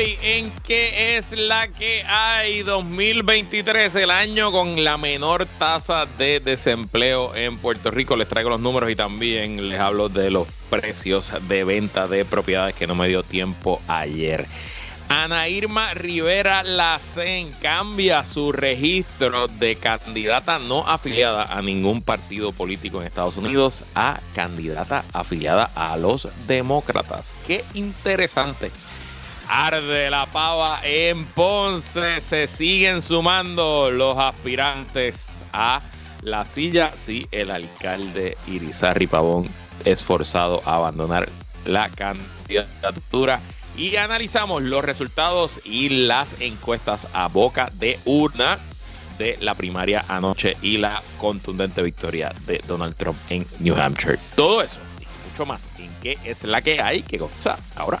en qué es la que hay 2023, el año con la menor tasa de desempleo en Puerto Rico. Les traigo los números y también les hablo de los precios de venta de propiedades que no me dio tiempo ayer. Ana Irma Rivera Lacen cambia su registro de candidata no afiliada a ningún partido político en Estados Unidos a candidata afiliada a los demócratas. Qué interesante. Arde la pava en Ponce. Se siguen sumando los aspirantes a la silla. Sí, el alcalde Irizarri Pavón es forzado a abandonar la candidatura y analizamos los resultados y las encuestas a boca de urna de la primaria anoche y la contundente victoria de Donald Trump en New Hampshire. Todo eso y mucho más en qué es la que hay que gozar ahora.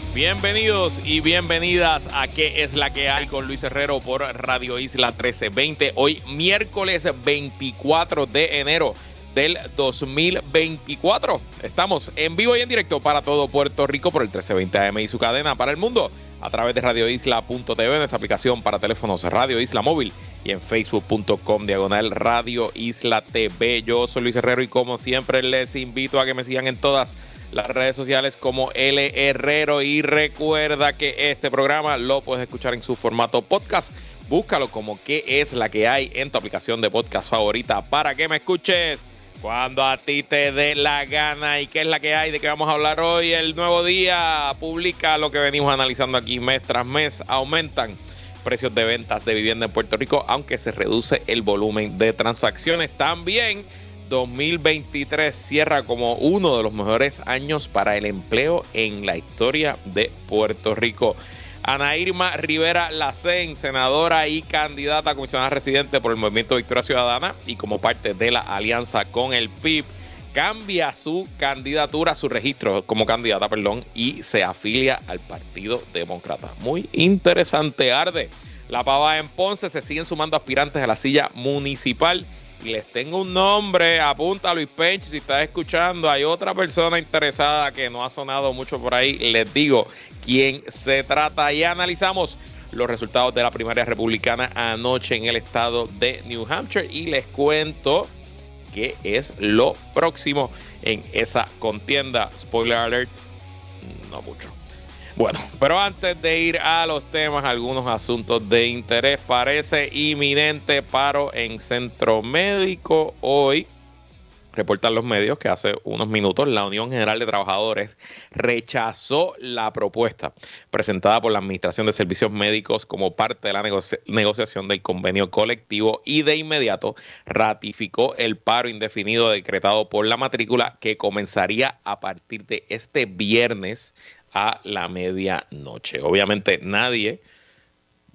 Bienvenidos y bienvenidas a ¿Qué es la que hay con Luis Herrero por Radio Isla 1320? Hoy miércoles 24 de enero del 2024. Estamos en vivo y en directo para todo Puerto Rico por el 1320 AM y su cadena para el mundo a través de radioisla.tv, nuestra aplicación para teléfonos Radio Isla Móvil y en facebook.com diagonal Radio Isla TV. Yo soy Luis Herrero y como siempre les invito a que me sigan en todas las redes sociales como L Herrero y recuerda que este programa lo puedes escuchar en su formato podcast. Búscalo como qué es la que hay en tu aplicación de podcast favorita para que me escuches cuando a ti te dé la gana y qué es la que hay, de qué vamos a hablar hoy. El nuevo día publica lo que venimos analizando aquí mes tras mes. Aumentan precios de ventas de vivienda en Puerto Rico, aunque se reduce el volumen de transacciones. También 2023 cierra como uno de los mejores años para el empleo en la historia de Puerto Rico. Ana Irma Rivera Lacén, senadora y candidata a comisionada residente por el Movimiento Victoria Ciudadana y como parte de la alianza con el PIB, cambia su candidatura, su registro como candidata, perdón, y se afilia al Partido Demócrata. Muy interesante, Arde. La pava en Ponce se siguen sumando aspirantes a la silla municipal les tengo un nombre, apunta Luis Penchi si estás escuchando, hay otra persona interesada que no ha sonado mucho por ahí, les digo quién se trata y analizamos los resultados de la primaria republicana anoche en el estado de New Hampshire y les cuento qué es lo próximo en esa contienda. Spoiler alert, no mucho. Bueno, pero antes de ir a los temas, algunos asuntos de interés. Parece inminente paro en centro médico hoy. Reportan los medios que hace unos minutos la Unión General de Trabajadores rechazó la propuesta presentada por la Administración de Servicios Médicos como parte de la negociación del convenio colectivo y de inmediato ratificó el paro indefinido decretado por la matrícula que comenzaría a partir de este viernes a la medianoche. Obviamente nadie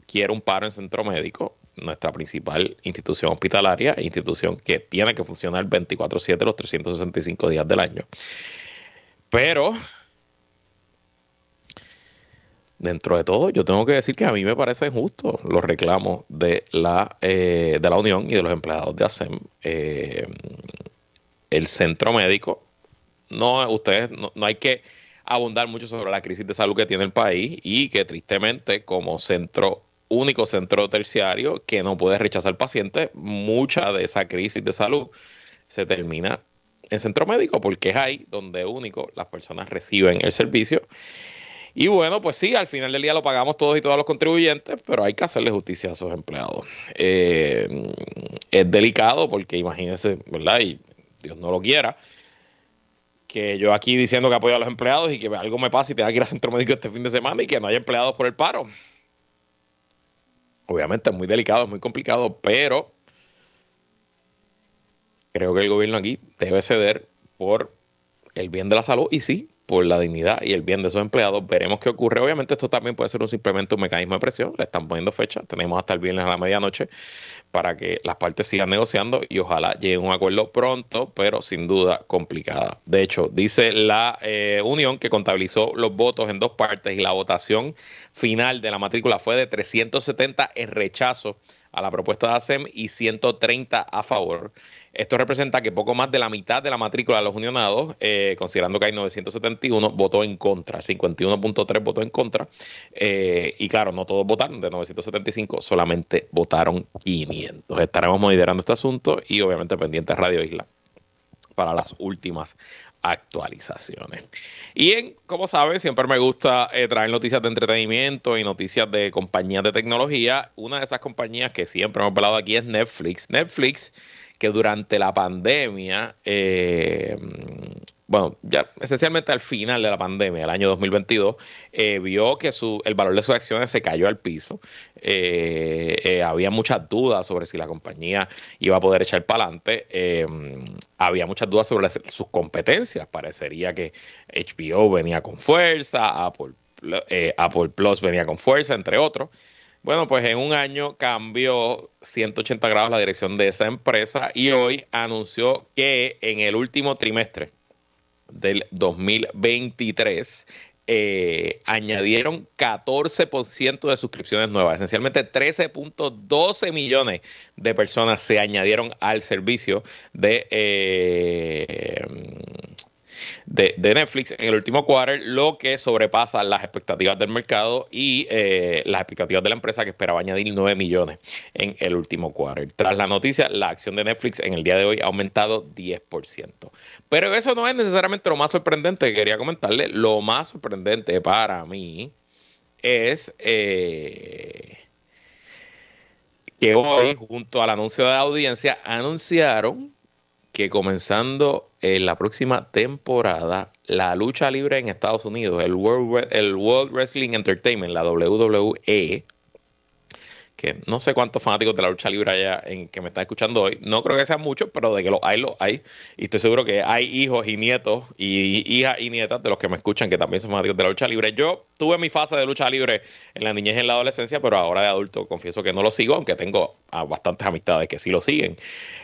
quiere un paro en centro médico, nuestra principal institución hospitalaria, institución que tiene que funcionar 24/7 los 365 días del año. Pero dentro de todo, yo tengo que decir que a mí me parece injusto los reclamos de la, eh, de la Unión y de los empleados de ASEM. Eh, el centro médico, no, ustedes, no hay que abundar mucho sobre la crisis de salud que tiene el país y que tristemente como centro único centro terciario que no puede rechazar pacientes, mucha de esa crisis de salud se termina en centro médico porque es ahí donde único las personas reciben el servicio. Y bueno, pues sí, al final del día lo pagamos todos y todos los contribuyentes, pero hay que hacerle justicia a esos empleados. Eh, es delicado porque imagínense, ¿verdad? Y Dios no lo quiera, que yo aquí diciendo que apoyo a los empleados y que algo me pase y tenga que ir al centro médico este fin de semana y que no haya empleados por el paro. Obviamente es muy delicado, es muy complicado, pero creo que el gobierno aquí debe ceder por el bien de la salud y sí, por la dignidad y el bien de sus empleados. Veremos qué ocurre. Obviamente esto también puede ser un, simplemente un mecanismo de presión. Le están poniendo fecha. Tenemos hasta el viernes a la medianoche para que las partes sigan negociando y ojalá llegue a un acuerdo pronto, pero sin duda complicada. De hecho, dice la eh, Unión que contabilizó los votos en dos partes y la votación final de la matrícula fue de 370 en rechazo a la propuesta de ASEM y 130 a favor. Esto representa que poco más de la mitad de la matrícula de los unionados, eh, considerando que hay 971, votó en contra, 51.3 votó en contra. Eh, y claro, no todos votaron, de 975 solamente votaron 500. Estaremos monitoreando este asunto y obviamente pendientes Radio Isla para las últimas actualizaciones. Y en, como sabes, siempre me gusta eh, traer noticias de entretenimiento y noticias de compañías de tecnología. Una de esas compañías que siempre hemos hablado aquí es Netflix. Netflix, que durante la pandemia eh, bueno, ya esencialmente al final de la pandemia, el año 2022, eh, vio que su, el valor de sus acciones se cayó al piso. Eh, eh, había muchas dudas sobre si la compañía iba a poder echar para adelante. había muchas dudas sobre sus competencias. Parecería que HBO venía con fuerza, Apple, Apple Plus venía con fuerza, entre otros. Bueno, pues en un año cambió 180 grados la dirección de esa empresa y hoy anunció que en el último trimestre del 2023 eh, añadieron 14% de suscripciones nuevas. Esencialmente 13.12 millones de personas se añadieron al servicio de, eh, de, Netflix en el último quarter, lo que sobrepasa las expectativas del mercado y eh, las expectativas de la empresa que esperaba añadir 9 millones en el último quarter. Tras la noticia, la acción de Netflix en el día de hoy ha aumentado 10%. Pero eso no es necesariamente lo más sorprendente que quería comentarle. Lo más sorprendente para mí es... Eh, que hoy, junto al anuncio de audiencia, anunciaron que comenzando en la próxima temporada, la lucha libre en Estados Unidos, el World, el World Wrestling Entertainment, la WWE, que no sé cuántos fanáticos de la lucha libre allá en que me están escuchando hoy, no creo que sean muchos, pero de que los hay, los hay. Y estoy seguro que hay hijos y nietos y hijas y nietas de los que me escuchan que también son fanáticos de la lucha libre. Yo tuve mi fase de lucha libre en la niñez y en la adolescencia, pero ahora de adulto confieso que no lo sigo, aunque tengo a bastantes amistades que sí lo siguen.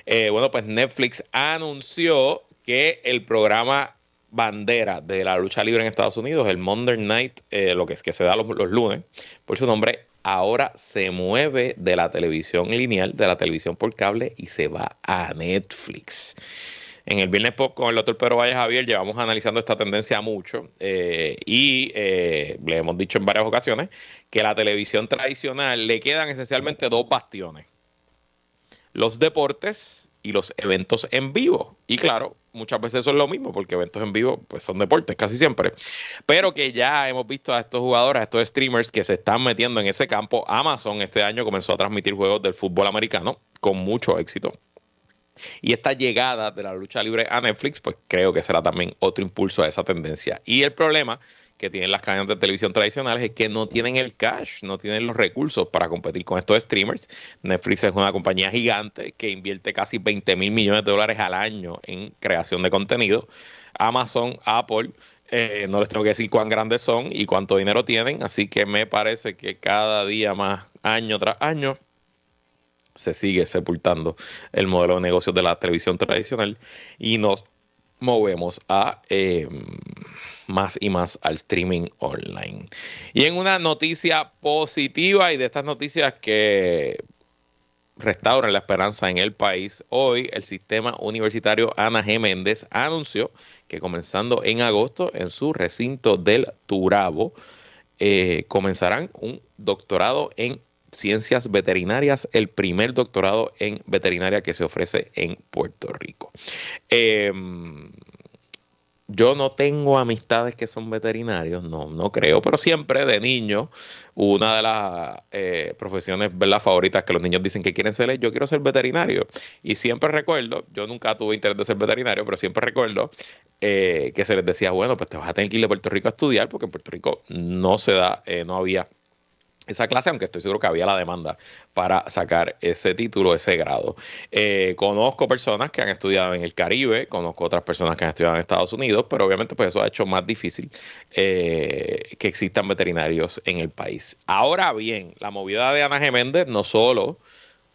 Eh, bueno, pues Netflix anunció que el programa bandera de la lucha libre en Estados Unidos, el Monday Night, eh, lo que es que se da los, los lunes, por su nombre, ahora se mueve de la televisión lineal, de la televisión por cable y se va a Netflix. En el Viernes Pop con el doctor Pedro Valle Javier llevamos analizando esta tendencia mucho eh, y eh, le hemos dicho en varias ocasiones que la televisión tradicional le quedan esencialmente dos bastiones. Los deportes y los eventos en vivo. Y claro, muchas veces eso es lo mismo, porque eventos en vivo pues son deportes casi siempre. Pero que ya hemos visto a estos jugadores, a estos streamers que se están metiendo en ese campo. Amazon este año comenzó a transmitir juegos del fútbol americano con mucho éxito. Y esta llegada de la lucha libre a Netflix, pues creo que será también otro impulso a esa tendencia. Y el problema que tienen las cadenas de televisión tradicionales es que no tienen el cash, no tienen los recursos para competir con estos streamers. Netflix es una compañía gigante que invierte casi 20 mil millones de dólares al año en creación de contenido. Amazon, Apple, eh, no les tengo que decir cuán grandes son y cuánto dinero tienen, así que me parece que cada día más, año tras año, se sigue sepultando el modelo de negocios de la televisión tradicional y nos movemos a eh, más y más al streaming online. Y en una noticia positiva y de estas noticias que restauran la esperanza en el país, hoy el sistema universitario Ana G. Méndez anunció que comenzando en agosto en su recinto del Turabo, eh, comenzarán un doctorado en ciencias veterinarias, el primer doctorado en veterinaria que se ofrece en Puerto Rico. Em, yo no tengo amistades que son veterinarios, no, no creo, pero siempre de niño, una de las eh, profesiones favoritas que los niños dicen que quieren ser es yo quiero ser veterinario. Y siempre recuerdo, yo nunca tuve interés de ser veterinario, pero siempre recuerdo eh, que se les decía, bueno, pues te vas a tener que ir de Puerto Rico a estudiar, porque en Puerto Rico no se da, eh, no había esa clase, aunque estoy seguro que había la demanda para sacar ese título, ese grado. Eh, conozco personas que han estudiado en el Caribe, conozco otras personas que han estudiado en Estados Unidos, pero obviamente pues eso ha hecho más difícil eh, que existan veterinarios en el país. Ahora bien, la movida de Ana Geméndez no solo,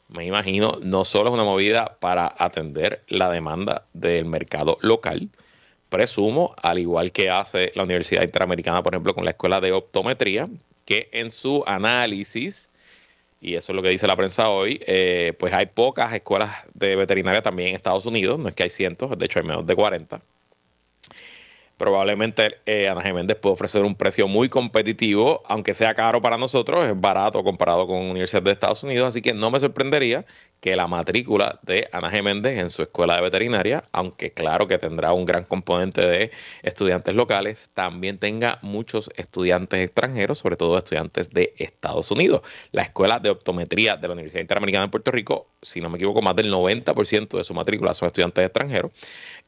me imagino, no solo es una movida para atender la demanda del mercado local, presumo, al igual que hace la Universidad Interamericana, por ejemplo, con la Escuela de Optometría, que en su análisis, y eso es lo que dice la prensa hoy, eh, pues hay pocas escuelas de veterinaria también en Estados Unidos, no es que hay cientos, de hecho hay menos de 40. Probablemente eh, Ana Geméndez puede ofrecer un precio muy competitivo, aunque sea caro para nosotros, es barato comparado con universidades de Estados Unidos, así que no me sorprendería que la matrícula de Ana Geméndez en su escuela de veterinaria, aunque claro que tendrá un gran componente de estudiantes locales, también tenga muchos estudiantes extranjeros, sobre todo estudiantes de Estados Unidos. La escuela de optometría de la Universidad Interamericana de Puerto Rico, si no me equivoco, más del 90% de su matrícula son estudiantes extranjeros.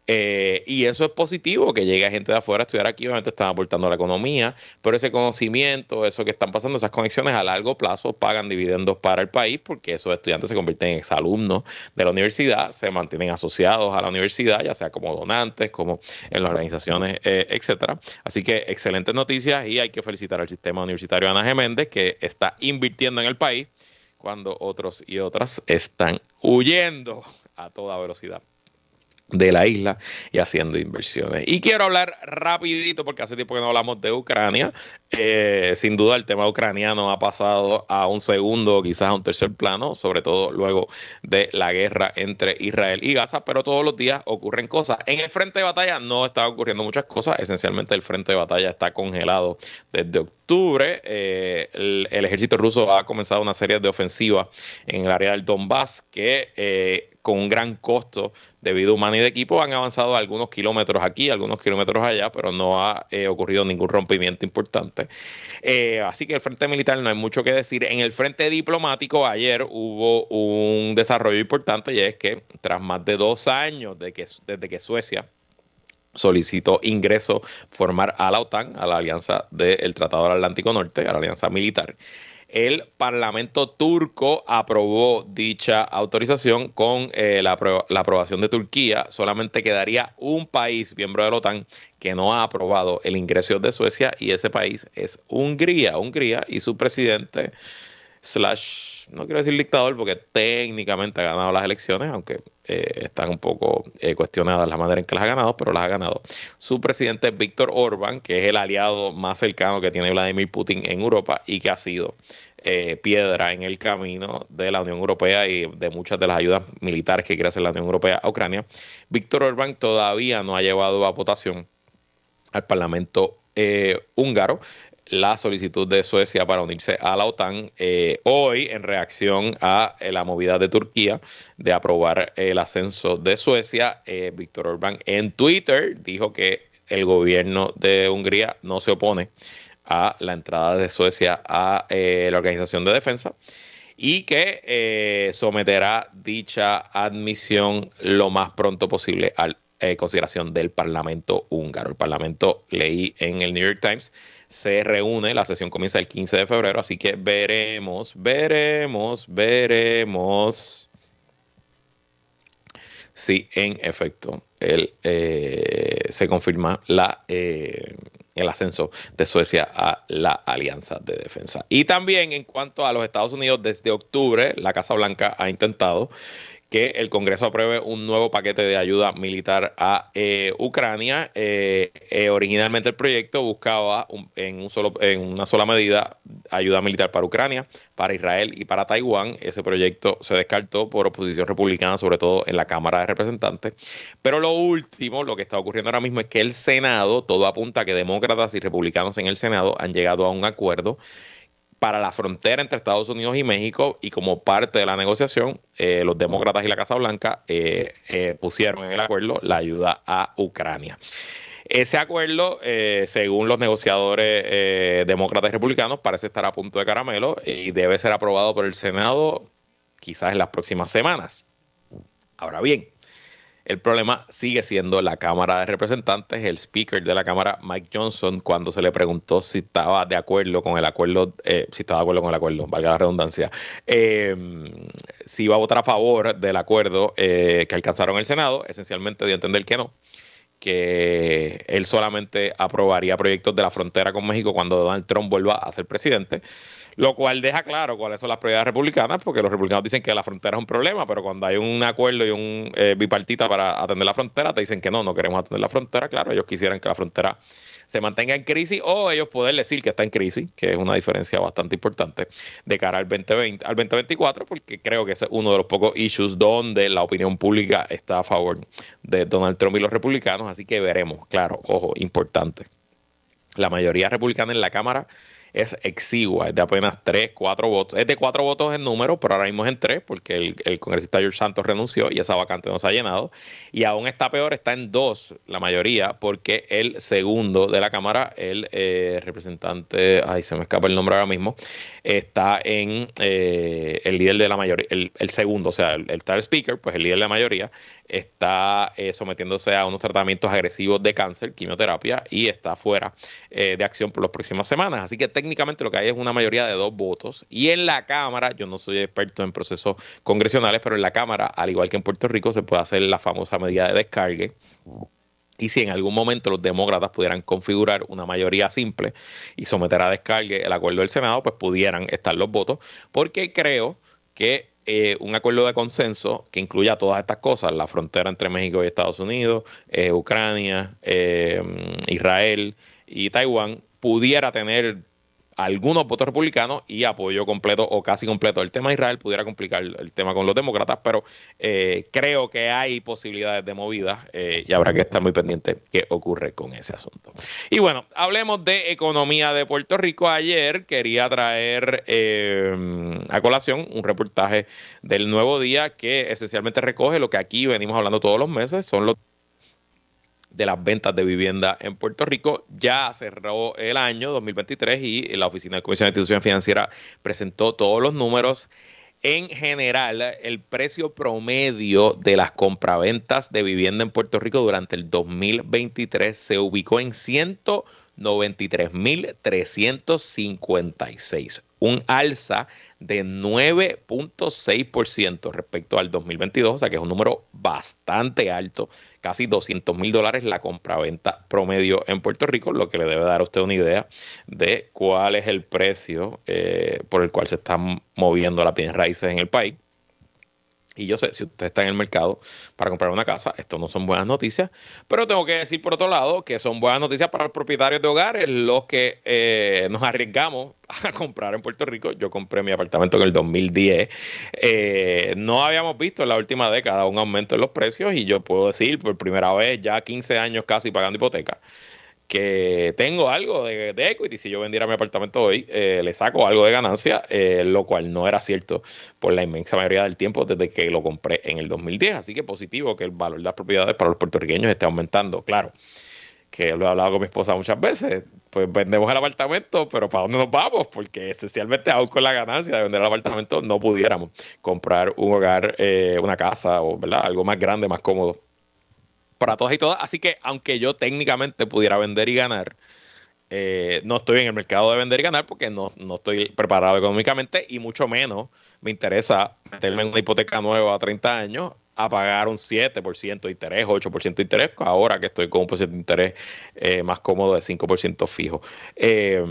Eh, y eso es positivo, que llegue gente de afuera estudiar aquí, obviamente están aportando a la economía, pero ese conocimiento, eso que están pasando, esas conexiones a largo plazo pagan dividendos para el país porque esos estudiantes se convierten en exalumnos de la universidad, se mantienen asociados a la universidad, ya sea como donantes, como en las organizaciones, eh, etcétera. Así que excelentes noticias y hay que felicitar al sistema universitario Ana Geméndez que está invirtiendo en el país cuando otros y otras están huyendo a toda velocidad de la isla y haciendo inversiones. Y quiero hablar rapidito, porque hace tiempo que no hablamos de Ucrania. Eh, sin duda el tema ucraniano ha pasado a un segundo, quizás a un tercer plano, sobre todo luego de la guerra entre Israel y Gaza, pero todos los días ocurren cosas. En el frente de batalla no está ocurriendo muchas cosas, esencialmente el frente de batalla está congelado desde octubre. Eh, el, ejército ruso ha comenzado una serie de ofensivas en el área del Donbass que... Eh, con un gran costo de vida humana y de equipo. Han avanzado algunos kilómetros aquí, algunos kilómetros allá, pero no ha eh, ocurrido ningún rompimiento importante. Eh, así que el frente militar no hay mucho que decir. En el frente diplomático ayer hubo un desarrollo importante y es que tras más de dos años desde que Suecia solicitó ingreso, formar a la OTAN, a la Alianza del Tratado del Atlántico Norte, a la Alianza Militar el Parlamento turco aprobó dicha autorización con eh, la, aprobación de Turquía. Solamente quedaría un país miembro de la OTAN que no ha aprobado el ingreso de Suecia y ese país es Hungría. Hungría y su presidente, slash, no quiero decir dictador porque técnicamente ha ganado las elecciones, aunque eh, están un poco eh, cuestionadas la manera en que las ha ganado, pero las ha ganado. Su presidente Víctor Orban, que es el aliado más cercano que tiene Vladimir Putin en Europa y que ha sido eh, piedra en el camino de la Unión Europea y de muchas de las ayudas militares que quiere hacer la Unión Europea a Ucrania. Víctor Orban todavía no ha llevado a votación al Parlamento húngaro la solicitud de Suecia para unirse a la OTAN eh, hoy en reacción a eh, la movida de Turquía de aprobar el ascenso de Suecia. Eh, Víctor Orbán en Twitter dijo que el gobierno de Hungría no se opone a la entrada de Suecia a la Organización de Defensa y que someterá dicha admisión lo más pronto posible a consideración del Parlamento húngaro. El Parlamento leí en el New York Times se reúne, la sesión comienza el 15 de febrero, así que veremos, veremos, veremos si en efecto él, eh, se confirma la, eh, el ascenso de Suecia a la Alianza de Defensa. Y también en cuanto a los Estados Unidos, desde octubre la Casa Blanca ha intentado que el Congreso apruebe un nuevo paquete de ayuda militar a eh, Ucrania. Eh, eh, originalmente el proyecto buscaba en, un solo, en una sola medida ayuda militar para Ucrania, para Israel y para Taiwán. Ese proyecto se descartó por oposición republicana, sobre todo en la Cámara de Representantes. Pero lo último, lo que está ocurriendo ahora mismo es que el Senado, todo apunta a que demócratas y republicanos en el Senado han llegado a un acuerdo para la frontera entre Estados Unidos y México y como parte de la negociación, eh, los demócratas y la Casa Blanca eh, eh, pusieron en el acuerdo la ayuda a Ucrania. Ese acuerdo, según los negociadores demócratas y republicanos, parece estar a punto de caramelo y debe ser aprobado por el Senado quizás en las próximas semanas. Ahora bien, El problema sigue siendo la Cámara de Representantes, el speaker de la Cámara, Mike Johnson, cuando se le preguntó si estaba de acuerdo con el acuerdo, eh, si estaba de acuerdo con el acuerdo, valga la redundancia, em, si iba a votar a favor del acuerdo eh, que alcanzaron el Senado, esencialmente dio a entender que no que él solamente aprobaría proyectos de la frontera con México cuando Donald Trump vuelva a ser presidente lo cual deja claro cuáles son las prioridades republicanas, porque los republicanos dicen que la frontera es un problema, pero cuando hay un acuerdo y un eh, bipartita para atender la frontera, te dicen que no, no queremos atender la frontera. Claro, ellos quisieran que la frontera se mantenga en crisis o ellos poder decir que está en crisis, que es una diferencia bastante importante de cara al 2020, al 2024, porque creo que es uno de los pocos issues donde la opinión pública está a favor de Donald Trump y los republicanos, así que veremos, claro, ojo, importante. La mayoría republicana en la Cámara es exigua, es de apenas 3, 4 votos. Es de 4 votos en número, pero ahora mismo es en 3 porque el, el, congresista George Santos renunció y esa vacante no se ha llenado. Y aún está peor, está en 2 la mayoría porque el segundo de la Cámara, el eh, representante, ay, se me escapa el nombre ahora mismo, está en eh, el líder de la mayoría, el, el segundo, o sea, el, el tal speaker, pues el líder de la mayoría, está eh, sometiéndose a unos tratamientos agresivos de cáncer, quimioterapia, y está fuera eh, de acción por las próximas semanas. Así que técnicamente lo que hay es una mayoría de dos votos. Y en la Cámara, yo no soy experto en procesos congresionales, pero en la Cámara, al igual que en Puerto Rico, se puede hacer la famosa medida de descargue. Y si en algún momento los demócratas pudieran configurar una mayoría simple y someter a descargue el acuerdo del Senado, pues pudieran estar los votos, porque creo que eh, un acuerdo de consenso que incluya todas estas cosas, la frontera entre México y Estados Unidos, eh, Ucrania, eh, Israel y Taiwán, pudiera tener algunos votos republicanos y apoyo completo o casi completo. El tema de Israel pudiera complicar el tema con los demócratas, pero eh, creo que hay posibilidades de movida eh, y habrá que estar muy pendiente qué ocurre con ese asunto. Y bueno, hablemos de economía de Puerto Rico. Ayer quería traer eh, a colación un reportaje del nuevo día que esencialmente recoge lo que aquí venimos hablando todos los meses, son los de las ventas de vivienda en Puerto Rico. Ya cerró el año 2023 y la Oficina de Comisión de Instituciones Financieras presentó todos los números. En general, el precio promedio de las compraventas de vivienda en Puerto Rico durante el 2023 se ubicó en 193.356, un alza de 9.6% respecto al 2022, o sea que es un número bastante alto, casi 200 mil dólares la compraventa promedio en Puerto Rico, lo que le debe dar a usted una idea de cuál es el precio eh, por el cual se están moviendo las bienes raíces en el país. Y yo sé, si usted está en el mercado para comprar una casa, esto no son buenas noticias, pero tengo que decir por otro lado que son buenas noticias para los propietarios de hogares, los que eh, nos arriesgamos a comprar en Puerto Rico. Yo compré mi apartamento en el 2010. Eh, no habíamos visto en la última década un aumento en los precios y yo puedo decir por primera vez, ya 15 años casi pagando hipoteca que tengo algo de, equity. Si yo vendiera mi apartamento hoy, eh, le saco algo de ganancia, eh, lo cual no era cierto por la inmensa mayoría del tiempo desde que lo compré en el 2010. Así que positivo que el valor de las propiedades para los puertorriqueños esté aumentando. Claro, que lo he hablado con mi esposa muchas veces, pues vendemos el apartamento, pero ¿para dónde nos vamos? Porque esencialmente, aún con la ganancia de vender el apartamento, no pudiéramos comprar un hogar, eh, una casa o ¿verdad? algo más grande, más cómodo para todas y todas. Así que aunque yo técnicamente pudiera vender y ganar, eh, no estoy en el mercado de vender y ganar porque no, no estoy preparado económicamente y mucho menos me interesa meterme en una hipoteca nueva a 30 años a pagar un 7% de interés, 8% de interés, ahora que estoy con un porcentaje de interés eh, más cómodo de 5% fijo. Eh,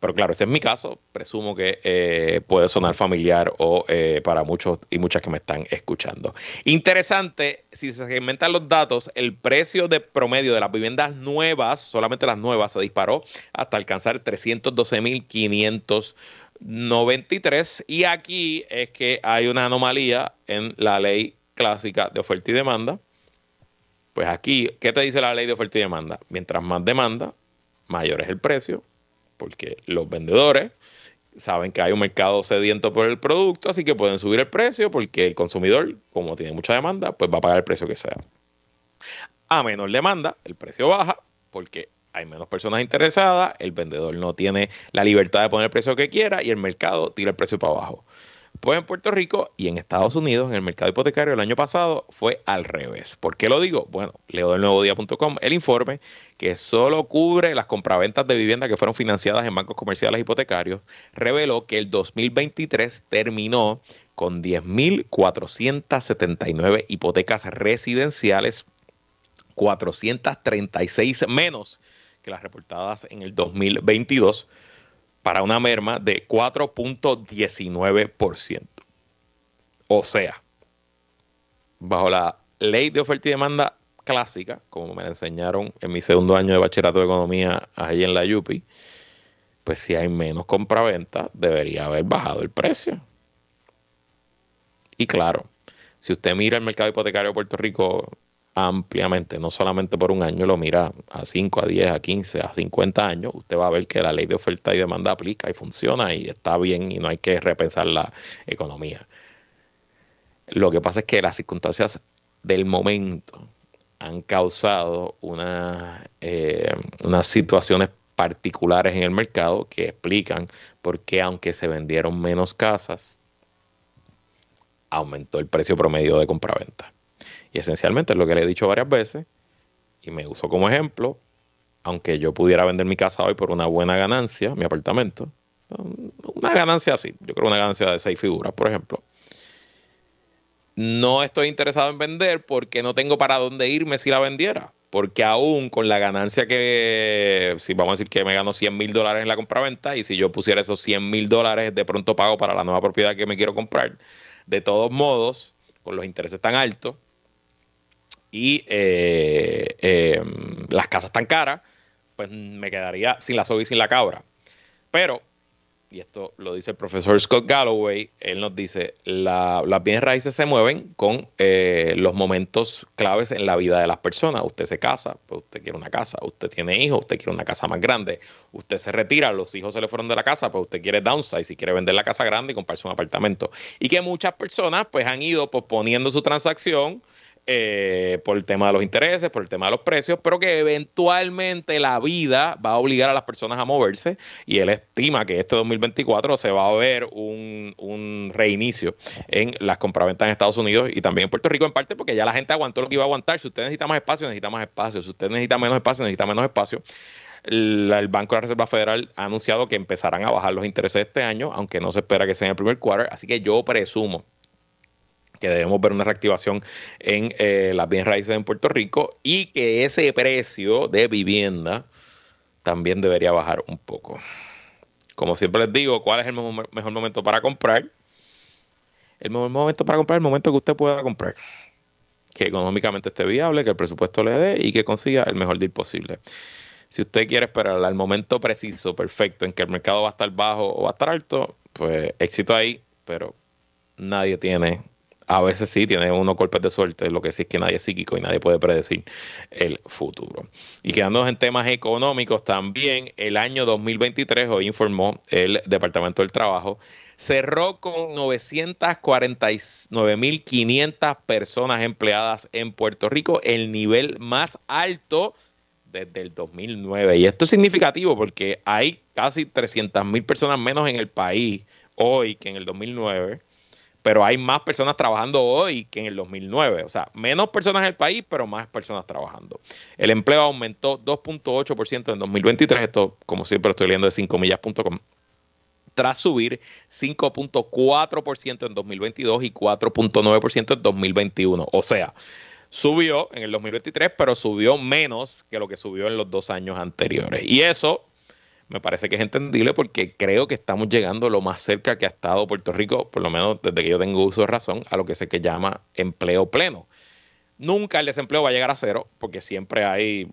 pero claro, ese es mi caso. Presumo que eh, puede sonar familiar o para muchos y muchas que me están escuchando. Interesante, si se segmentan los datos, el precio de promedio de las viviendas nuevas, solamente las nuevas, se disparó hasta alcanzar 312.593 y aquí es que hay una anomalía en la ley clásica de oferta y demanda. Pues aquí, ¿qué te dice la ley de oferta y demanda? Mientras más demanda, mayor es el precio, porque los vendedores saben que hay un mercado sediento por el producto, así que pueden subir el precio porque el consumidor, como tiene mucha demanda, pues va a pagar el precio que sea. A menor demanda, el precio baja porque hay menos personas interesadas, el vendedor no tiene la libertad de poner el precio que quiera y el mercado tira el precio para abajo. Pues en Puerto Rico y en Estados Unidos, en el mercado hipotecario el año pasado, fue al revés. ¿Por qué lo digo? Bueno, leo del nuevo día.com el informe que solo cubre las compraventas de vivienda que fueron financiadas en bancos comerciales hipotecarios, reveló que el 2023 terminó con 10.479 hipotecas residenciales, 436 menos que las reportadas en el 2022 para una merma de 4.19%. O sea, bajo la ley de oferta y demanda clásica, como me la enseñaron en mi segundo año de bachillerato de economía ahí en la UPI, pues si hay menos compraventa, debería haber bajado el precio. Y claro, si usted mira el mercado hipotecario de Puerto Rico ampliamente, no solamente por un año, lo mira a 5, a 10, a 15, a 50 años, usted va a ver que la ley de oferta y demanda aplica y funciona y está bien y no hay que repensar la economía. Lo que pasa es que las circunstancias del momento han causado una, eh, unas situaciones particulares en el mercado que explican por qué aunque se vendieron menos casas, aumentó el precio promedio de compraventa. Y esencialmente es lo que le he dicho varias veces y me uso como ejemplo, aunque yo pudiera vender mi casa hoy por una buena ganancia, mi apartamento, una ganancia así, yo creo una ganancia de seis figuras, por ejemplo. No estoy interesado en vender porque no tengo para dónde irme si la vendiera. Porque aún con la ganancia que, si vamos a decir que me gano 100 mil dólares en la compraventa y si yo pusiera esos 100 mil dólares de pronto pago para la nueva propiedad que me quiero comprar, de todos modos, con los intereses tan altos, y eh, eh, las casas tan caras, pues me quedaría sin la soga y sin la cabra. Pero, y esto lo dice el profesor Scott Galloway, él nos dice, las bienes raíces se mueven con eh, los momentos claves en la vida de las personas. Usted se casa, pues usted quiere una casa. Usted tiene hijos, usted quiere una casa más grande. Usted se retira, los hijos se le fueron de la casa, pues usted quiere downsize si quiere vender la casa grande y comprarse un apartamento. Y que muchas personas pues han ido posponiendo su transacción eh, por el tema de los intereses, por el tema de los precios, pero que eventualmente la vida va a obligar a las personas a moverse y él estima que este 2024 se va a ver un, un reinicio en las compraventas en Estados Unidos y también en Puerto Rico, en parte porque ya la gente aguantó lo que iba a aguantar. Si usted necesita más espacio, necesita más espacio. Si usted necesita menos espacio, necesita menos espacio. El, Banco de la Reserva Federal ha anunciado que empezarán a bajar los intereses este año, aunque no se espera que sea en el primer quarter. Así que yo presumo que debemos ver una reactivación en eh, las bienes raíces en Puerto Rico y que ese precio de vivienda también debería bajar un poco. Como siempre les digo, ¿cuál es el mejor, momento para comprar? El mejor momento para comprar es el momento que usted pueda comprar. Que económicamente esté viable, que el presupuesto le dé y que consiga el mejor deal posible. Si usted quiere esperar al momento preciso, perfecto, en que el mercado va a estar bajo o va a estar alto, pues éxito ahí, pero nadie tiene a veces sí, tiene unos golpes de suerte, lo que sí es que nadie es psíquico y nadie puede predecir el futuro. Y quedándonos en temas económicos, también el año 2023, hoy informó el Departamento del Trabajo, cerró con 949.500 personas empleadas en Puerto Rico, el nivel más alto desde el 2009. Y esto es significativo porque hay casi 300.000 personas menos en el país hoy que en el 2009 pero hay más personas trabajando hoy que en el 2009. O sea, menos personas en el país, pero más personas trabajando. El empleo aumentó 2.8% en 2023. Esto, como siempre, estoy leyendo de 5millas.com. Tras subir 5.4% en 2022 y 4.9% en 2021. O sea, subió en el 2023, pero subió menos que lo que subió en los dos años anteriores. Y eso me parece que es entendible porque creo que estamos llegando lo más cerca que ha estado Puerto Rico, por lo menos desde que yo tengo uso de razón, a lo que se que llama empleo pleno. Nunca el desempleo va a llegar a cero porque siempre hay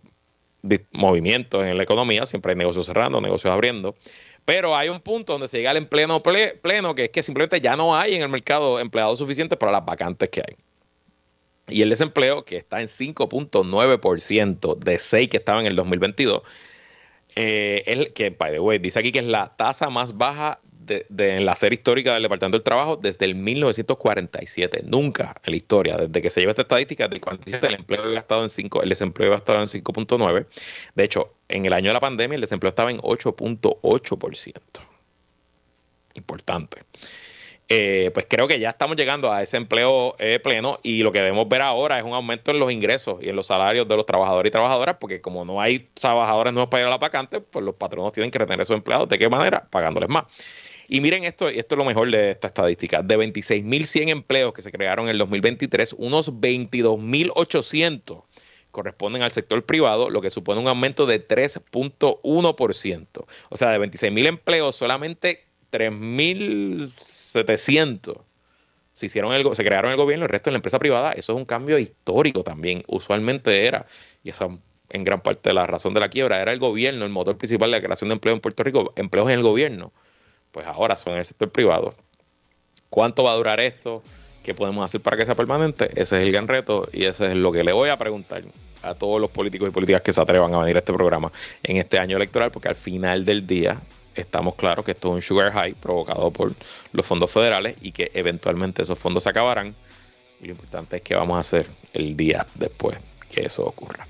movimientos en la economía, siempre hay negocios cerrando, negocios abriendo, pero hay un punto donde se llega al empleo pleno que es que simplemente ya no hay en el mercado empleados suficientes para las vacantes que hay. Y el desempleo, que está en 5.9% de 6 que estaba en el 2022, eh, que, by the way, dice aquí que es la tasa más baja de, en la serie histórica del Departamento del Trabajo desde el 1947. Nunca en la historia, desde que se lleva esta estadística, del 47 el empleo había estado en 5, el desempleo había estado en 5.9. De hecho, en el año de la pandemia el desempleo estaba en 8.8%. Importante. Eh, pues creo que ya estamos llegando a ese empleo eh, pleno y lo que debemos ver ahora es un aumento en los ingresos y en los salarios de los trabajadores y trabajadoras, porque como no hay trabajadores nuevos para ir a la vacante, pues los patronos tienen que retener a sus empleados. ¿De qué manera? Pagándoles más. Y miren esto, y esto es lo mejor de esta estadística. De 26.100 empleos que se crearon en el 2023, unos 22.800 corresponden al sector privado, lo que supone un aumento de 3.1%. O sea, de 26.000 empleos, solamente 3.700 se, hicieron el, se crearon el gobierno, el resto en la empresa privada. Eso es un cambio histórico también. Usualmente era, y esa en gran parte de la razón de la quiebra, era el gobierno, el motor principal de la creación de empleo en Puerto Rico, empleos en el gobierno. Pues ahora son en el sector privado. ¿Cuánto va a durar esto? ¿Qué podemos hacer para que sea permanente? Ese es el gran reto y ese es lo que le voy a preguntar a todos los políticos y políticas que se atrevan a venir a este programa en este año electoral, porque al final del día estamos claros que esto es un sugar high provocado por los fondos federales y que eventualmente esos fondos se acabarán. Y lo importante es que vamos a hacer el día después que eso ocurra.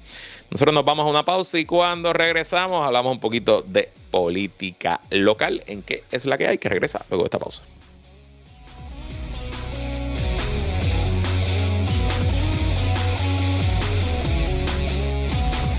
Nosotros nos vamos a una pausa y cuando regresamos hablamos un poquito de política local, en qué es la que hay que regresar luego de esta pausa.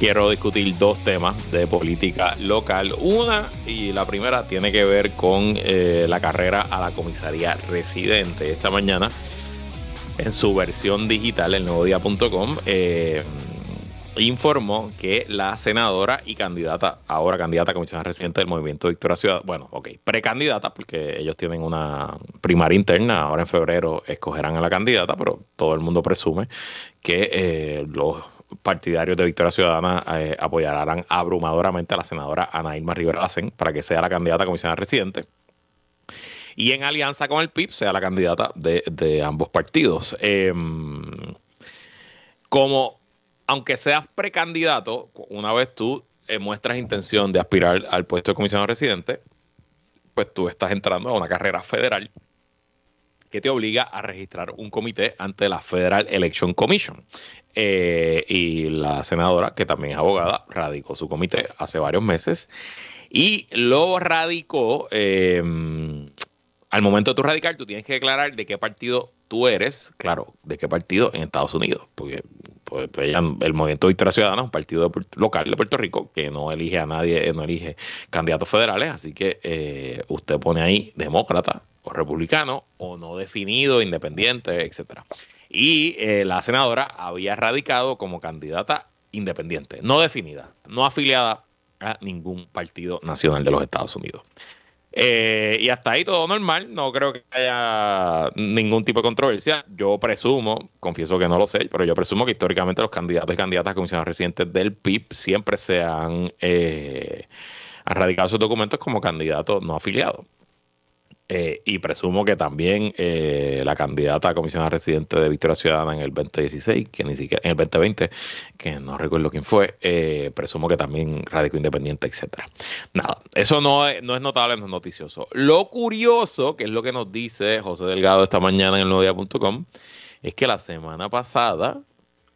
quiero discutir dos temas de política local. Una y la primera tiene que ver con eh, la carrera a la comisaría residente. Esta mañana, en su versión digital, el eh, informó que la senadora y candidata, ahora candidata a comisaría residente del Movimiento Victoria Ciudad, bueno, ok, precandidata, porque ellos tienen una primaria interna, ahora en febrero escogerán a la candidata, pero todo el mundo presume que eh, los partidarios de Victoria Ciudadana eh, apoyarán abrumadoramente a la senadora Ana Irma Rivera Lacen para que sea la candidata a comisionada residente. Y en alianza con el PIB sea la candidata de, ambos partidos. Em, como, aunque seas precandidato, una vez tú eh, muestras intención de aspirar al puesto de comisionado residente, pues tú estás entrando a una carrera federal que te obliga a registrar un comité ante la Federal Election Commission. Eh, y la senadora, que también es abogada, radicó su comité hace varios meses y lo radicó. Eh, al momento de tu radicar, tú tienes que declarar de qué partido tú eres, claro, de qué partido en Estados Unidos, porque pues, pues, el Movimiento Victoria Ciudadana es un partido local de Puerto Rico que no elige a nadie, no elige candidatos federales, así que eh, usted pone ahí demócrata o republicano o no definido, independiente, etcétera. Y eh, la senadora había radicado como candidata independiente, no definida, no afiliada a ningún partido nacional de los Estados Unidos. Eh, y hasta ahí todo normal, no creo que haya ningún tipo de controversia. Yo presumo, confieso que no lo sé, pero yo presumo que históricamente los candidatos y candidatas a comisionados residentes del PIB siempre se han eh, radicado sus documentos como candidatos no afiliados. Eh, y presumo que también eh, la candidata a comisionada residente de Victoria Ciudadana en el 2016, que ni siquiera en el 2020, que no recuerdo quién fue, eh, presumo que también radico independiente, etcétera. Nada, eso no es, no es notable, no es noticioso. Lo curioso, que es lo que nos dice José Delgado esta mañana en el es que la semana pasada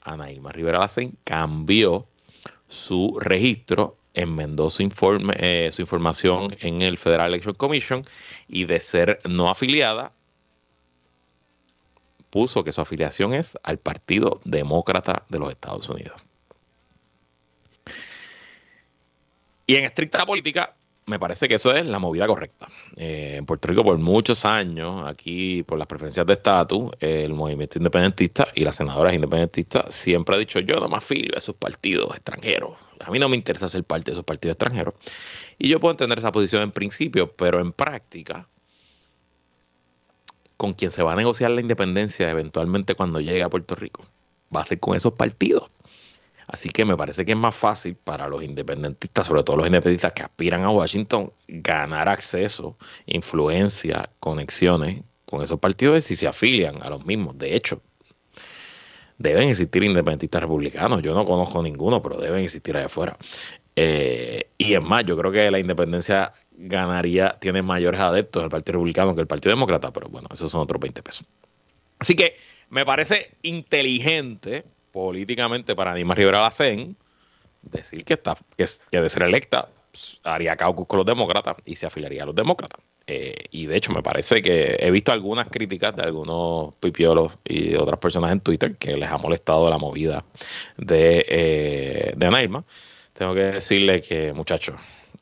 Ana Irma Rivera Lacen cambió su registro enmendó su, informe, eh, su información en el Federal Election Commission y de ser no afiliada, puso que su afiliación es al Partido Demócrata de los Estados Unidos. Y en estricta política, me parece que eso es la movida correcta. Eh, en Puerto Rico por muchos años, aquí por las preferencias de estatus, el movimiento independentista y las senadoras independentistas siempre ha dicho yo no me afilio a esos partidos extranjeros. A mí no me interesa ser parte de esos partidos extranjeros. Y yo puedo entender esa posición en principio, pero en práctica, con quien se va a negociar la independencia eventualmente cuando llegue a Puerto Rico, va a ser con esos partidos. Así que me parece que es más fácil para los independentistas, sobre todo los independentistas que aspiran a Washington, ganar acceso, influencia, conexiones con esos partidos si se afilian a los mismos. De hecho, deben existir independentistas republicanos. Yo no conozco ninguno, pero deben existir allá afuera. Eh, y es más, yo creo que la independencia ganaría, tiene mayores adeptos en el Partido Republicano que el Partido Demócrata, pero bueno, esos son otros 20 pesos. Así que me parece inteligente políticamente para Aníbal Rivera Lacén decir que, está, que, que de ser electa pues, haría caucus con los demócratas y se afiliaría a los demócratas. Eh, y de hecho me parece que he visto algunas críticas de algunos pipiolos y otras personas en Twitter que les ha molestado la movida de, eh, de Naima. Tengo que decirle que, muchachos,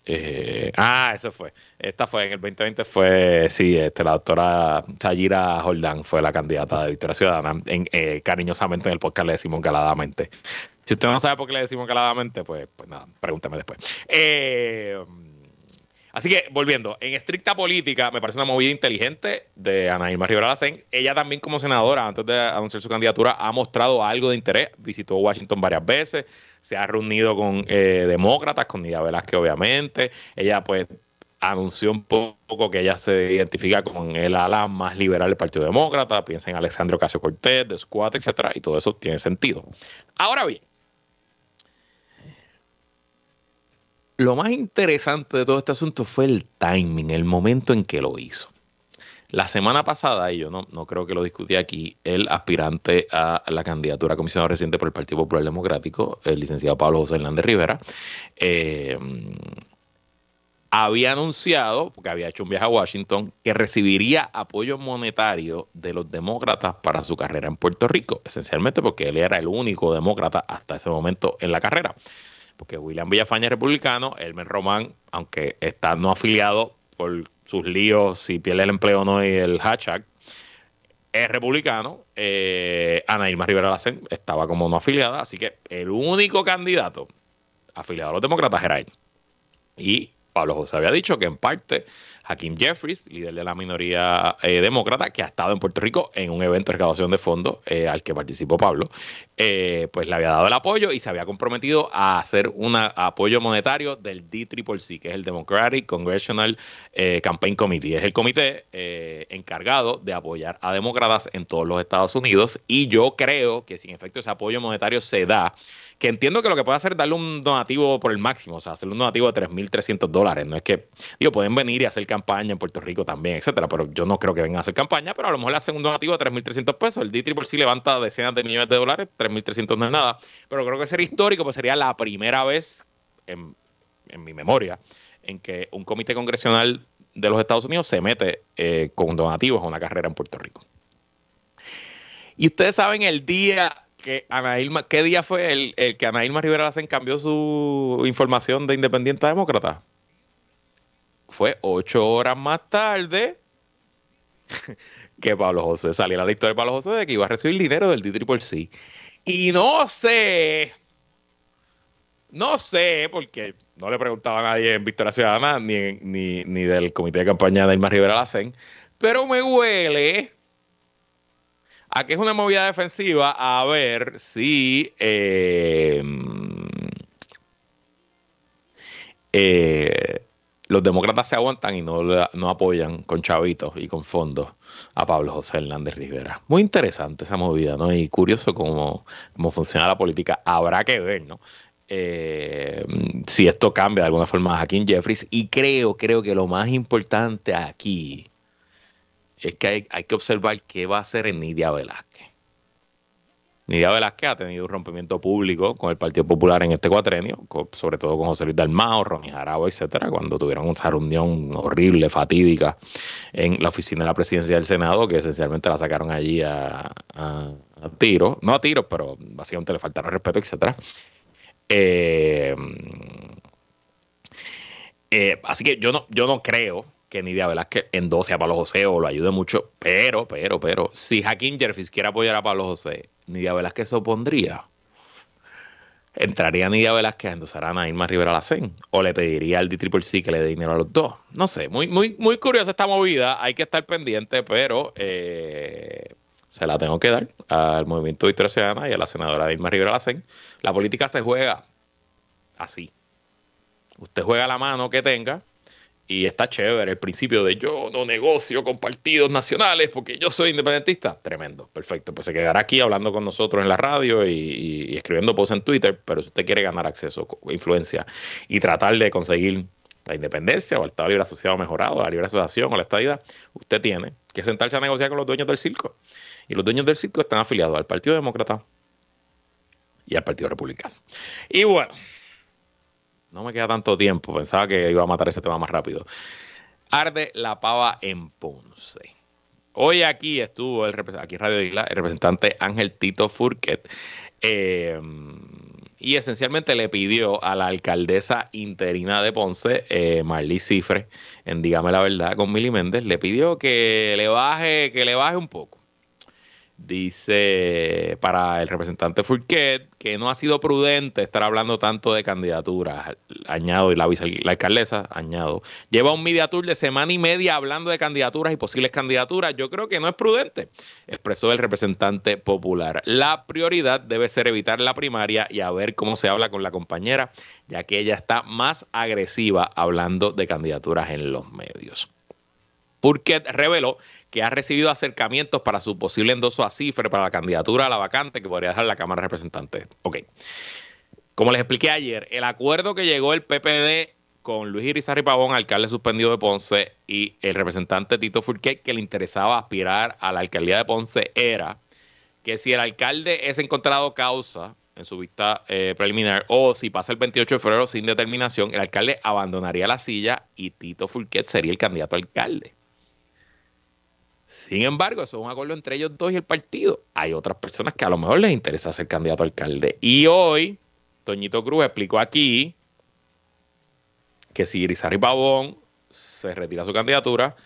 eh, ah, eso fue. Esta fue en el 2020 fue, sí, este, la doctora Chayira Jordán fue la candidata de Victoria Ciudadana. En, eh, cariñosamente en el podcast le decimos caladamente. Si usted no sabe por qué le decimos caladamente, pues, pues nada, pregúnteme después. Eh, así que, volviendo, en estricta política, me parece una movida inteligente de Ana Irma Rivera Lacén. Ella también, como senadora, antes de anunciar su candidatura, ha mostrado algo de interés. Visitó Washington varias veces se ha reunido con eh, demócratas, con Nidia Velázquez obviamente. Ella pues anunció un poco que ella se identifica con el ala más liberal del Partido Demócrata, piensa en Alexandro Casio Cortés, de Squad, etcétera, y todo eso tiene sentido. Ahora bien, lo más interesante de todo este asunto fue el timing, el momento en que lo hizo. La semana pasada, y yo no, no creo que lo discutí aquí, el aspirante a la candidatura a comisionado reciente por el Partido Popular Democrático, el licenciado Pablo José Hernández Rivera, eh, había anunciado, porque había hecho un viaje a Washington, que recibiría apoyo monetario de los demócratas para su carrera en Puerto Rico, esencialmente porque él era el único demócrata hasta ese momento en la carrera. Porque William Villafaña es republicano, Elmer Román, aunque está no afiliado por sus líos, si pierde el empleo o no y el hashtag, es republicano. Eh, Ana Irma Rivera Lacen estaba como no afiliada, así que el único candidato afiliado a los demócratas era él. Y Pablo José había dicho que en parte Hakim Jeffries, líder de la minoría eh, demócrata, que ha estado en Puerto Rico en un evento de recaudación de fondos eh, al que participó Pablo, eh, pues le había dado el apoyo y se había comprometido a hacer un apoyo monetario del DCCC, que es el Democratic Congressional Campaign Committee. Es el comité encargado de apoyar a demócratas en todos los Estados Unidos y yo creo que si en efecto ese apoyo monetario se da, que entiendo que lo que puede hacer es darle un donativo por el máximo, o sea, hacerle un donativo de 3.300 dólares. No es que, digo, pueden venir y hacer campaña en Puerto Rico también, etcétera, pero yo no creo que vengan a hacer campaña, pero a lo mejor le hacen un donativo de 3.300 pesos. El D sí levanta decenas de millones de dólares, 3.300 no es nada, pero creo que sería histórico, pues sería la primera vez en, mi memoria en que un comité congresional de los Estados Unidos se mete eh, con donativos a una carrera en Puerto Rico. Y ustedes saben el día que Ana ¿qué día fue el, que Ana Irma Rivera Lacen cambió su información de Independiente Demócrata? Fue ocho horas más tarde que Pablo José saliera la historia de Pablo José de que iba a recibir dinero del D-Triple-C. Y no sé, no sé, porque no le preguntaba a nadie en Victoria Ciudadana ni, ni, ni del comité de campaña de Irma Rivera Lacen, pero me huele Aquí es una movida defensiva a ver si eh, eh, los demócratas se aguantan y no, no apoyan con chavitos y con fondos a Pablo José Hernández Rivera. Muy interesante esa movida, ¿no? Y curioso cómo, cómo funciona la política. Habrá que ver, ¿no? Eh, si esto cambia de alguna forma a Joaquín Jeffries. Y creo, creo que lo más importante aquí es que hay, que observar qué va a hacer Nidia Velázquez. Nidia Velázquez ha tenido un rompimiento público con el Partido Popular en este cuatrenio, sobre todo con José Luis Dalmao, Ronnie Jarabo, etcétera, cuando tuvieron esa reunión horrible, fatídica, en la oficina de la presidencia del Senado, que esencialmente la sacaron allí a, tiro, no a tiro, pero básicamente le faltaron respeto, etcétera. Eh, eh, así que yo no, yo no creo que Nidia Velázquez endose a Pablo José o lo ayude mucho, pero, pero, pero, si Jaquín Jervis quiere apoyar a Pablo José, Nidia Velázquez se opondría. ¿Entraría Nidia Velázquez a endosar a Nairma Rivera Lacén? ¿O le pediría al D-Triple que le dé dinero a los dos? No sé, muy, muy, muy curiosa esta movida, hay que estar pendiente, pero eh, se la tengo que dar al Movimiento Victoria Ciudadana y a la senadora Nairma Rivera Lacén. La política se juega así. Usted juega la mano que tenga y está chévere el principio de yo no negocio con partidos nacionales porque yo soy independentista. Tremendo, perfecto. Pues se quedará aquí hablando con nosotros en la radio y, escribiendo posts en Twitter, pero si usted quiere ganar acceso, influencia y tratar de conseguir la independencia o el Estado Libre Asociado mejorado, la libre asociación o la estadidad, usted tiene que sentarse a negociar con los dueños del circo. Y los dueños del circo están afiliados al Partido Demócrata y al Partido Republicano. Y bueno, no me queda tanto tiempo. Pensaba que iba a matar ese tema más rápido. Arde la pava en Ponce. Hoy aquí estuvo el aquí en Radio Isla el representante Ángel Tito Furquet. Eh, y esencialmente le pidió a la alcaldesa interina de Ponce, eh, Cifre, en Dígame la Verdad con Mili Méndez, le pidió que le baje, que le baje un poco Dice para el representante Furquet que no ha sido prudente estar hablando tanto de candidaturas. Añado, y la, la alcaldesa, añado, lleva un media tour de semana y media hablando de candidaturas y posibles candidaturas. Yo creo que no es prudente, expresó el representante popular. La prioridad debe ser evitar la primaria y a ver cómo se habla con la compañera, ya que ella está más agresiva hablando de candidaturas en los medios. Furquet reveló que ha recibido acercamientos para su posible endoso a cifre para la candidatura a la vacante que podría dejar la Cámara de Representantes. Ok. Como les expliqué ayer, el acuerdo que llegó el PPD con Luis Irizarry Pavón, alcalde suspendido de Ponce, y el representante Tito Furquet, que le interesaba aspirar a la alcaldía de Ponce, era que si el alcalde es encontrado causa en su vista eh, preliminar, o si pasa el 28 de febrero sin determinación, el alcalde abandonaría la silla y Tito Furquet sería el candidato a alcalde. Sin embargo, eso es un acuerdo entre ellos dos y el partido. Hay otras personas que a lo mejor les interesa ser candidato a alcalde. Y hoy, Toñito Cruz explicó aquí que si Irizarry Pavón se retira su candidatura,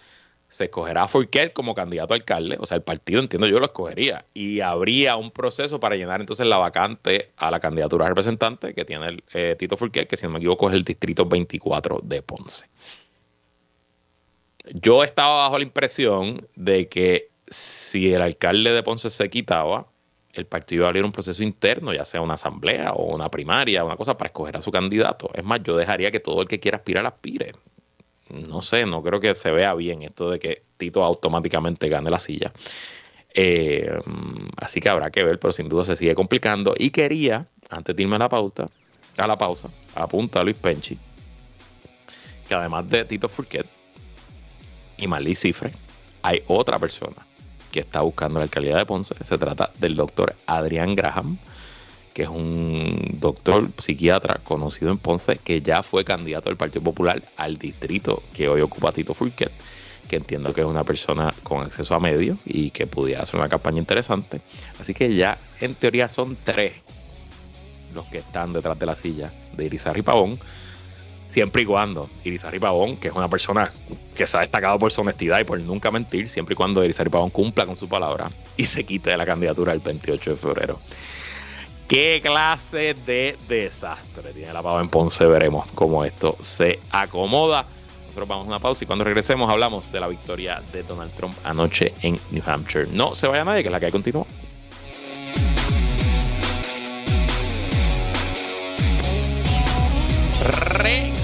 se escogerá a Fourquet como candidato a alcalde. O sea, el partido, entiendo yo, lo escogería. Y habría un proceso para llenar entonces la vacante a la candidatura representante que tiene el, eh, Tito Fourquet, que si no me equivoco es el distrito 24 de Ponce yo estaba bajo la impresión de que si el alcalde de Ponce se quitaba, el partido iba a abrir un proceso interno, ya sea una asamblea o una primaria, una cosa para escoger a su candidato. Es más, yo dejaría que todo el que quiera aspirar aspire. No sé, no creo que se vea bien esto de que Tito automáticamente gane la silla. Eh, así que habrá que ver, pero sin duda se sigue complicando. Y quería, antes de irme a la pauta, a la pausa, apunta a Luis Penchi, que además de Tito Furquet, y Marley Cifre, hay otra persona que está buscando la alcaldía de Ponce. Se trata del doctor Adrián Graham, que es un doctor psiquiatra conocido en Ponce, que ya fue candidato del Partido Popular al distrito que hoy ocupa Tito Fulquet, que entiendo que es una persona con acceso a medios y que pudiera hacer una campaña interesante. Así que ya en teoría son tres los que están detrás de la silla de Irizarry Pavón siempre y cuando Irizarry Pavón, que es una persona que se ha destacado por su honestidad y por nunca mentir, siempre y cuando Irizarry Pavón cumpla con su palabra y se quite de la candidatura el 28 de febrero. ¿Qué clase de desastre tiene la Pava en Ponce? Veremos cómo esto se acomoda. Nosotros vamos a una pausa y cuando regresemos hablamos de la victoria de Donald Trump anoche en New Hampshire. No se vaya nadie, que la que continúa.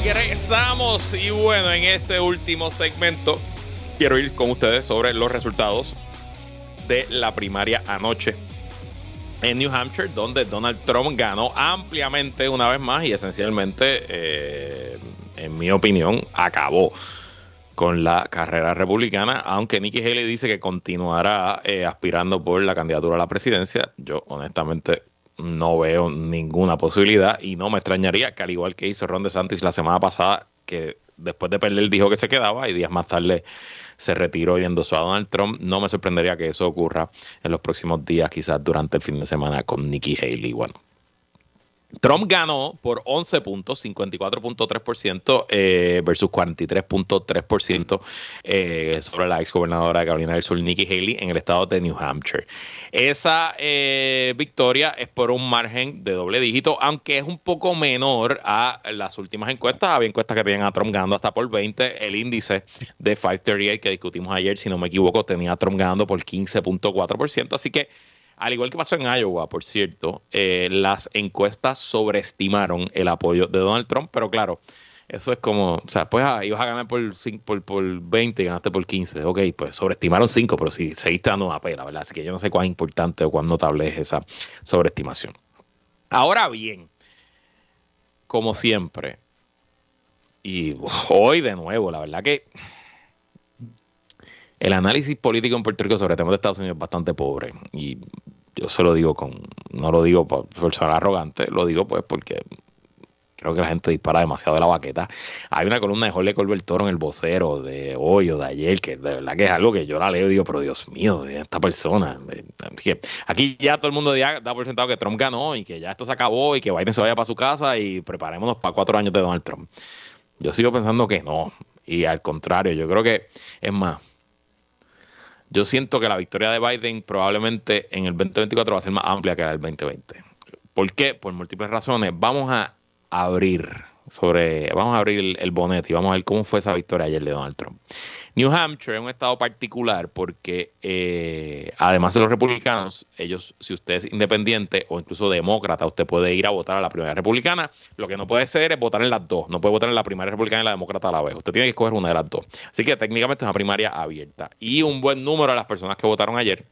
Regresamos y bueno, en este último segmento quiero ir con ustedes sobre los resultados de la primaria anoche en New Hampshire, donde Donald Trump ganó ampliamente una vez más y esencialmente, eh, en mi opinión, acabó con la carrera republicana, aunque Nikki Haley dice que continuará eh, aspirando por la candidatura a la presidencia. Yo honestamente no veo ninguna posibilidad y no me extrañaría que al igual que hizo Ron DeSantis la semana pasada, que después de perder dijo que se quedaba y días más tarde se retiró y endosó a Donald Trump, no me sorprendería que eso ocurra en los próximos días, quizás durante el fin de semana con Nikki Haley. Bueno, Trump ganó por 11 puntos, 54.3% eh, versus 43.3% eh, sobre la ex gobernadora de Carolina del Sur, Nikki Haley, en el estado de New Hampshire. Esa eh, victoria es por un margen de doble dígito, aunque es un poco menor a las últimas encuestas. Había encuestas que tenían a Trump ganando hasta por 20. El índice de 538 que discutimos ayer, si no me equivoco, tenía a Trump ganando por 15.4%. Así que al igual que pasó en Iowa, por cierto, eh, las encuestas sobreestimaron el apoyo de Donald Trump, pero claro, Eso es como, o sea, pues ah, ibas a ganar por, por, por 20 y ganaste por 15. Ok, pues sobreestimaron 5, pero si seguiste dando una pela, ¿verdad? Así que yo no sé cuán importante o cuán notable es esa sobreestimación. Ahora bien, como siempre, y hoy de nuevo, la verdad que el análisis político en Puerto Rico sobre temas de Estados Unidos es bastante pobre. Y yo se lo digo con, no lo digo por persona arrogante, lo digo pues porque creo que la gente dispara demasiado de la baqueta. Hay una columna de Jorge Colbert Toro en el vocero de hoy o de ayer, que de verdad que es algo que yo la leo y digo, pero Dios mío, esta persona. Aquí ya todo el mundo da por sentado que Trump ganó y que ya esto se acabó y que Biden se vaya para su casa y preparémonos para cuatro años de Donald Trump. Yo sigo pensando que no. Y al contrario, yo creo que es más. Yo siento que la victoria de Biden probablemente en el 2024 va a ser más amplia que la del 2020. ¿Por qué? Por múltiples razones. Vamos a abrir sobre, vamos a abrir el, el bonete y vamos a ver cómo fue esa victoria ayer de Donald Trump. New Hampshire es un estado particular porque eh, además de los republicanos, ellos, si usted es independiente o incluso demócrata, usted puede ir a votar a la primera republicana. Lo que no puede ser es votar en las dos. No puede votar en la primera republicana y la demócrata a la vez. Usted tiene que escoger una de las dos. Así que técnicamente es una primaria abierta. Y un buen número de las personas que votaron ayer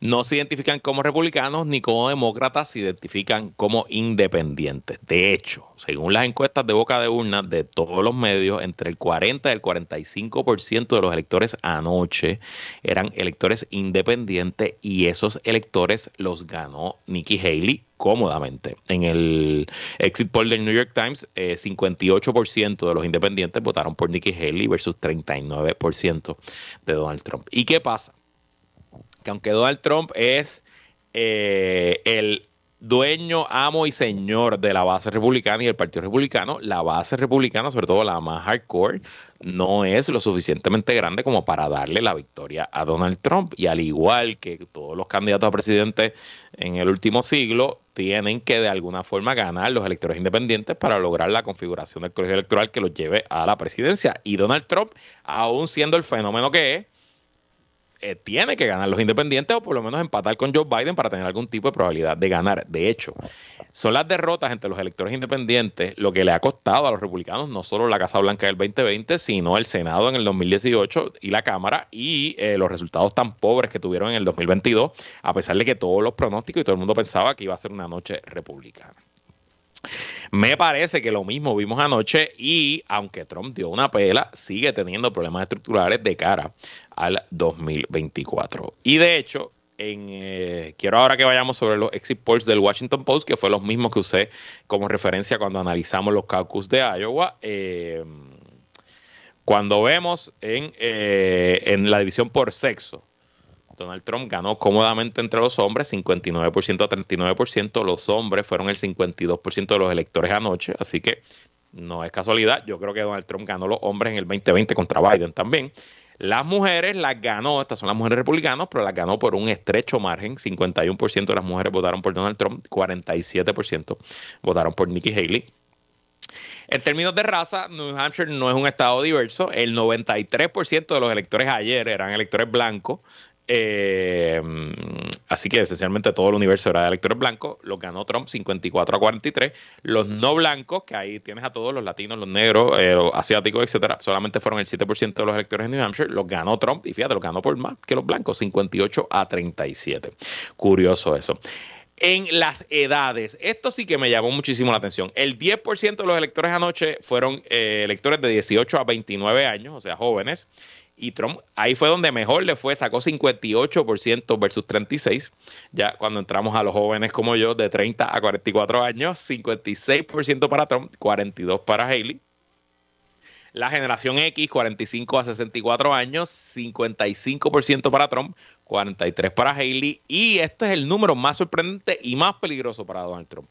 no se identifican como republicanos ni como demócratas, se identifican como independientes. De hecho, según las encuestas de boca de urna de todos los medios, entre el 40 y el 45% de los electores anoche eran electores independientes y esos electores los ganó Nikki Haley cómodamente. En el exit poll del New York Times, 58% eh, de los independientes votaron por Nikki Haley versus 39% de Donald Trump. ¿Y qué pasa? Que aunque Donald Trump es eh, el dueño, amo y señor de la base republicana y del Partido Republicano, la base republicana, sobre todo la más hardcore, no es lo suficientemente grande como para darle la victoria a Donald Trump. Y al igual que todos los candidatos a presidente en el último siglo, tienen que de alguna forma ganar los electores independientes para lograr la configuración del colegio electoral que los lleve a la presidencia. Y Donald Trump, aún siendo el fenómeno que es, eh, tiene que ganar los independientes o por lo menos empatar con Joe Biden para tener algún tipo de probabilidad de ganar. De hecho, son las derrotas entre los electores independientes lo que le ha costado a los republicanos no solo la Casa Blanca del 2020, sino el Senado en el 2018 y la Cámara y eh, los resultados tan pobres que tuvieron en el 2022, a pesar de que todos los pronósticos y todo el mundo pensaba que iba a ser una noche republicana. Me parece que lo mismo vimos anoche y aunque Trump dio una pela, sigue teniendo problemas estructurales de cara al 2024. Y de hecho, eh, quiero ahora que vayamos sobre los exit polls del Washington Post, que fue los mismos que usé como referencia cuando analizamos los caucus de Iowa. Eh, cuando vemos eh, en la división por sexo, Donald Trump ganó cómodamente entre los hombres, 59% a 39%. Los hombres fueron el 52% de los electores anoche, así que no es casualidad. Yo creo que Donald Trump ganó los hombres en el 2020 contra Biden también. Las mujeres las ganó, estas son las mujeres republicanas, pero las ganó por un estrecho margen. 51% de las mujeres votaron por Donald Trump, 47% votaron por Nikki Haley. En términos de raza, New Hampshire no es un estado diverso. El 93% de los electores ayer eran electores blancos, eh, así que esencialmente todo el universo era de electores blancos. Lo ganó Trump 54 a 43. Los no blancos, que ahí tienes a todos los latinos, los negros, eh, los asiáticos, etcétera, solamente fueron el 7% de los electores de New Hampshire. Los ganó Trump y fíjate, los ganó por más que los blancos, 58 a 37. Curioso eso en las edades. Esto sí que me llamó muchísimo la atención. El 10% de los electores anoche fueron eh, electores de 18 a 29 años, o sea, jóvenes y Trump ahí fue donde mejor le fue, sacó 58% versus 36. Ya cuando entramos a los jóvenes como yo, de 30 a 44 años, 56% para Trump, 42 para Haley. La generación X, 45 a 64 años, 55% para Trump, 43 para Haley. Y este es el número más sorprendente y más peligroso para Donald Trump.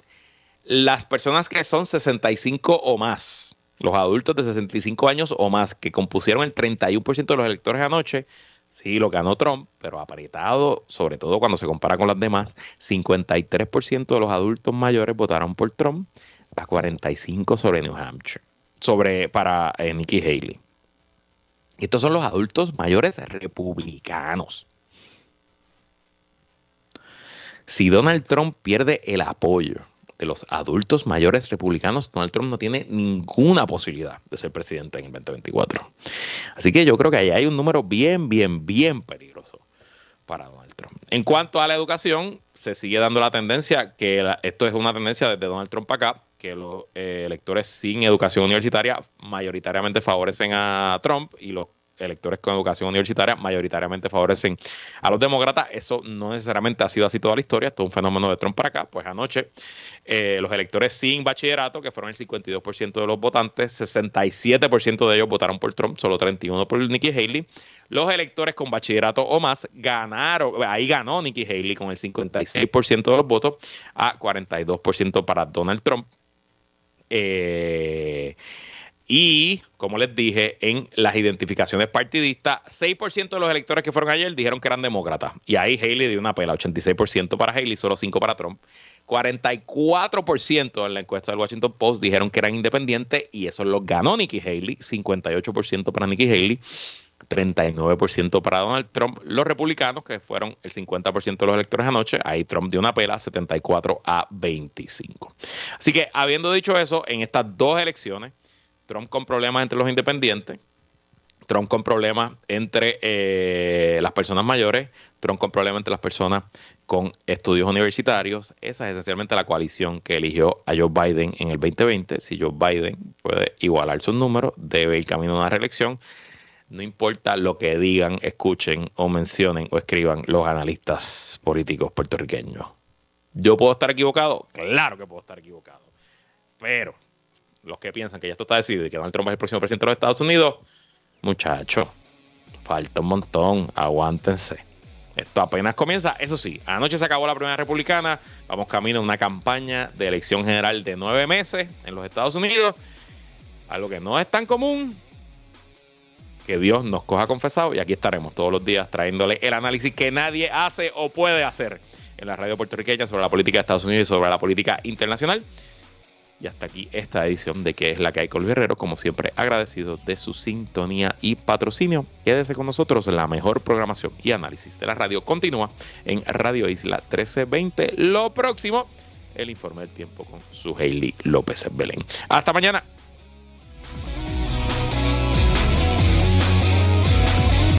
Las personas que son 65 o más, los adultos de 65 años o más que compusieron el 31% de los electores anoche, sí, lo ganó Trump, pero apretado, sobre todo cuando se compara con las demás, 53% de los adultos mayores votaron por Trump, a 45 sobre New Hampshire, sobre para eh, Nikki Haley. Estos son los adultos mayores republicanos. Si Donald Trump pierde el apoyo de los adultos mayores republicanos, Donald Trump no tiene ninguna posibilidad de ser presidente en el 2024. Así que yo creo que ahí hay un número bien, bien, bien peligroso para Donald Trump. En cuanto a la educación, se sigue dando la tendencia que esto es una tendencia desde Donald Trump para acá, que los eh, electores sin educación universitaria mayoritariamente favorecen a Trump y los electores con educación universitaria mayoritariamente favorecen a los demócratas. Eso no necesariamente ha sido así toda la historia, esto es un fenómeno de Trump para acá. Pues anoche eh, los electores sin bachillerato, que fueron el 52% de los votantes, 67% de ellos votaron por Trump, solo 31% por Nikki Haley. Los electores con bachillerato o más ganaron, ahí ganó Nikki Haley con el 56% de los votos a 42% para Donald Trump. Eh, y, como les dije, en las identificaciones partidistas, 6% de los electores que fueron ayer dijeron que eran demócratas. Y ahí Haley dio una pela, 86% para Haley, solo 5% para Trump. 44% en la encuesta del Washington Post dijeron que eran independientes y eso lo ganó Nikki Haley, 58% para Nikki Haley. 39% para Donald Trump. Los republicanos, que fueron el 50% de los electores anoche, ahí Trump dio una pela 74 a 25. Así que, habiendo dicho eso, en estas dos elecciones, Trump con problemas entre los independientes, Trump con problemas entre eh, las personas mayores, Trump con problemas entre las personas con estudios universitarios. Esa es esencialmente la coalición que eligió a Joe Biden en el 2020. Si Joe Biden puede igualar sus números, debe ir camino a una reelección. No importa lo que digan, escuchen o mencionen o escriban los analistas políticos puertorriqueños. ¿Yo puedo estar equivocado? Claro que puedo estar equivocado. Pero los que piensan que ya esto está decidido y que Donald Trump es el próximo presidente de los Estados Unidos, muchachos, falta un montón, aguántense. Esto apenas comienza. Eso sí, anoche se acabó la primera republicana. Vamos camino a una campaña de elección general de nueve meses en los Estados Unidos. Algo que no es tan común. Que Dios nos coja confesado. Y aquí estaremos todos los días trayéndole el análisis que nadie hace o puede hacer en la radio puertorriqueña sobre la política de Estados Unidos y sobre la política internacional. Y hasta aquí esta edición de que es la que hay con Luis Herrero. Como siempre, agradecido de su sintonía y patrocinio. Quédese con nosotros. La mejor programación y análisis de la radio continúa en Radio Isla 1320. Lo próximo, el informe del tiempo con su Hailey López Belén. Hasta mañana.